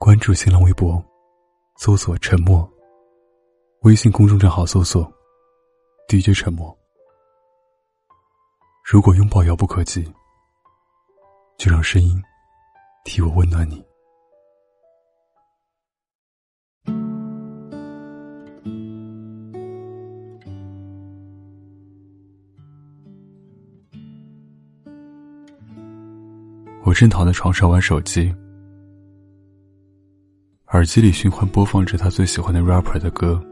关注新浪微博，搜索“沉默”。微信公众账号搜索 “DJ 沉默”。如果拥抱遥不可及，就让声音替我温暖你。我正躺在床上玩手机，耳机里循环播放着他最喜欢的 rapper 的歌，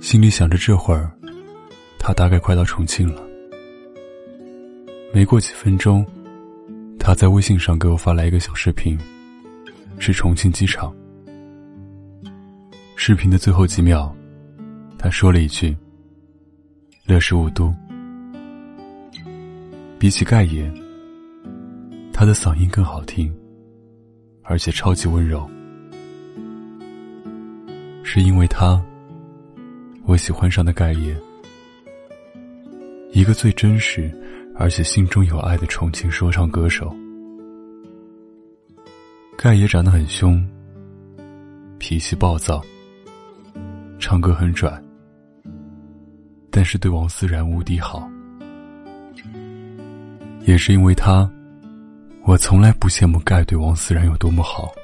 心里想着这会儿他大概快到重庆了。没过几分钟，他在微信上给我发来一个小视频，是重庆机场。视频的最后几秒，他说了一句：“乐视雾都。”比起盖爷。他的嗓音更好听，而且超级温柔。是因为他，我喜欢上的盖爷，一个最真实而且心中有爱的重庆说唱歌手。盖爷长得很凶，脾气暴躁，唱歌很拽，但是对王思然无敌好。也是因为他。我从来不羡慕盖对王思然有多么好，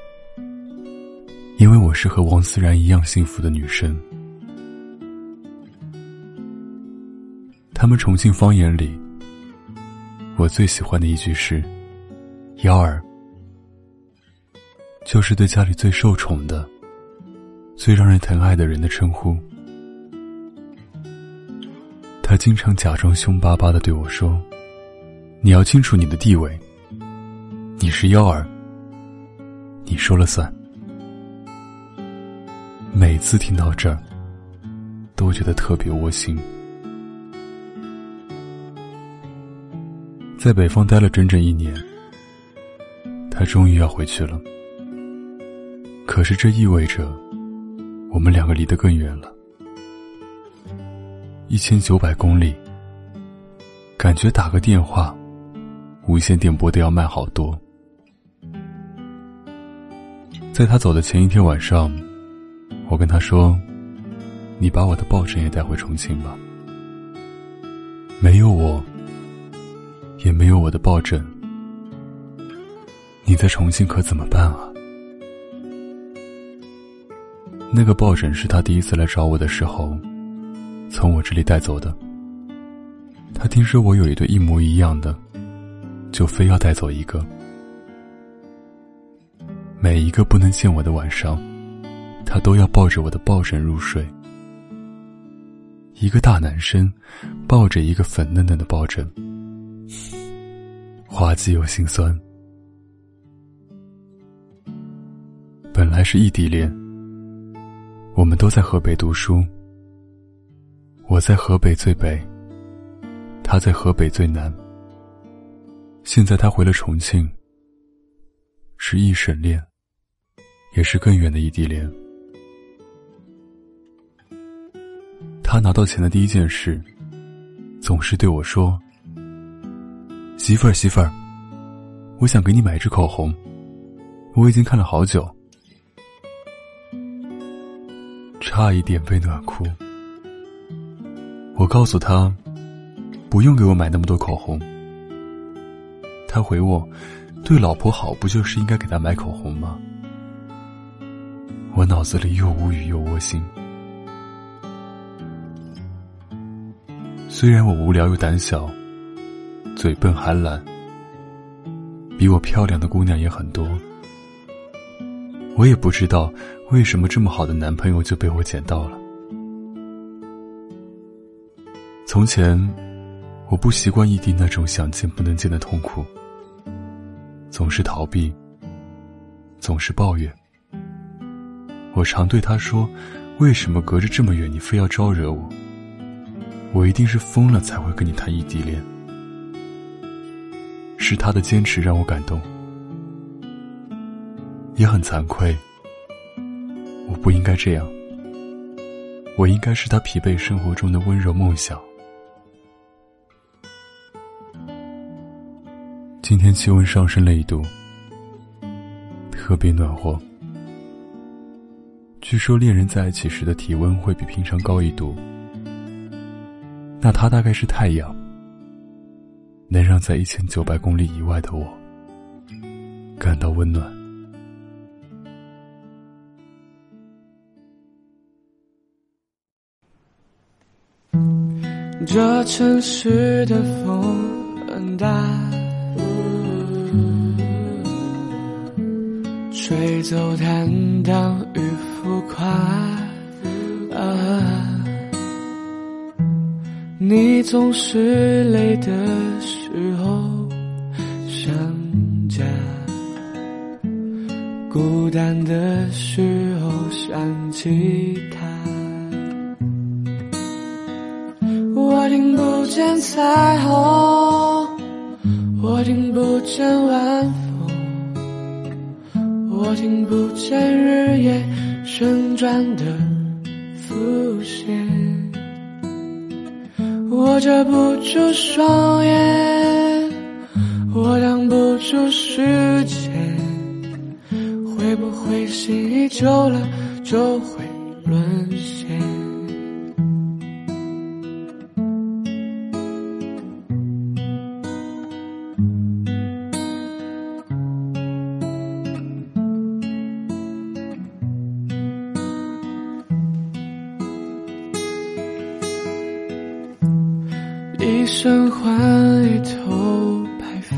因为我是和王思然一样幸福的女生。他们重庆方言里，我最喜欢的一句是“幺儿”，就是对家里最受宠的、最让人疼爱的人的称呼。他经常假装凶巴巴的对我说：“你要清楚你的地位。”你是幺儿，你说了算。每次听到这儿，都觉得特别窝心。在北方待了整整一年，他终于要回去了。可是这意味着，我们两个离得更远了，一千九百公里，感觉打个电话，无线电波都要慢好多。在他走的前一天晚上，我跟他说：“你把我的抱枕也带回重庆吧。没有我，也没有我的抱枕，你在重庆可怎么办啊？”那个抱枕是他第一次来找我的时候，从我这里带走的。他听说我有一对一模一样的，就非要带走一个。每一个不能见我的晚上，他都要抱着我的抱枕入睡。一个大男生抱着一个粉嫩嫩的抱枕，滑稽又心酸。本来是异地恋，我们都在河北读书，我在河北最北，他在河北最南。现在他回了重庆，是一省恋。也是更远的异地恋。他拿到钱的第一件事，总是对我说：“媳妇儿，媳妇儿，我想给你买一支口红，我已经看了好久。”差一点被暖哭。我告诉他，不用给我买那么多口红。他回我：“对老婆好，不就是应该给她买口红吗？”我脑子里又无语又窝心。虽然我无聊又胆小，嘴笨还懒，比我漂亮的姑娘也很多，我也不知道为什么这么好的男朋友就被我捡到了。从前，我不习惯异地那种想见不能见的痛苦，总是逃避，总是抱怨。我常对他说：“为什么隔着这么远，你非要招惹我？我一定是疯了才会跟你谈异地恋。”是他的坚持让我感动，也很惭愧。我不应该这样，我应该是他疲惫生活中的温柔梦想。今天气温上升了一度，特别暖和。据说恋人在一起时的体温会比平常高一度，那他大概是太阳，能让在一千九百公里以外的我感到温暖。这城市的风很大，吹走坦荡与浮夸。啊，你总是累的时候想家，孤单的时候想起他。我听不见彩虹，我听不见晚风，我听不见日夜旋转的浮现。我遮不住双眼，我挡不住时间，会不会心一久了就会沦陷？一生换一头白发，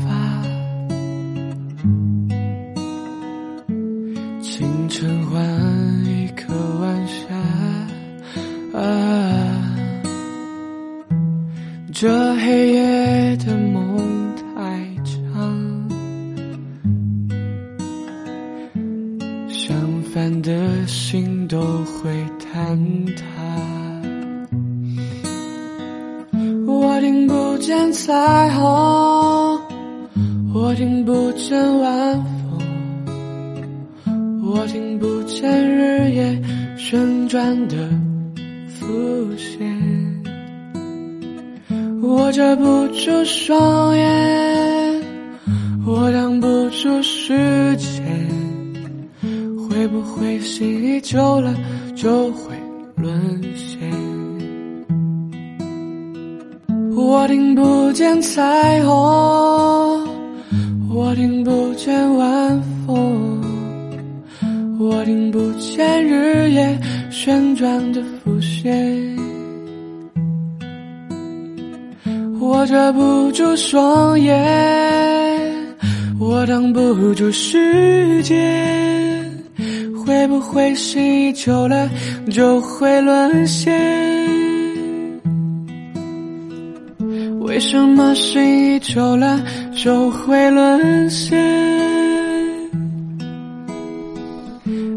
清晨换一个晚霞。啊，这黑夜的梦不见彩虹，我听不见晚风，我听不见日夜旋转的浮现。我遮不住双眼，我挡不住时间，会不会心一久了就会沦我听不见彩虹，我听不见晚风，我听不见日夜旋转的浮现。我遮不住双眼，我挡不住时间，会不会心久了就会沦陷？为什么心久了就会沦陷？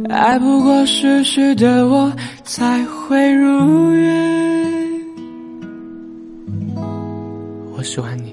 爱不过失去的我才会如愿。我喜欢你。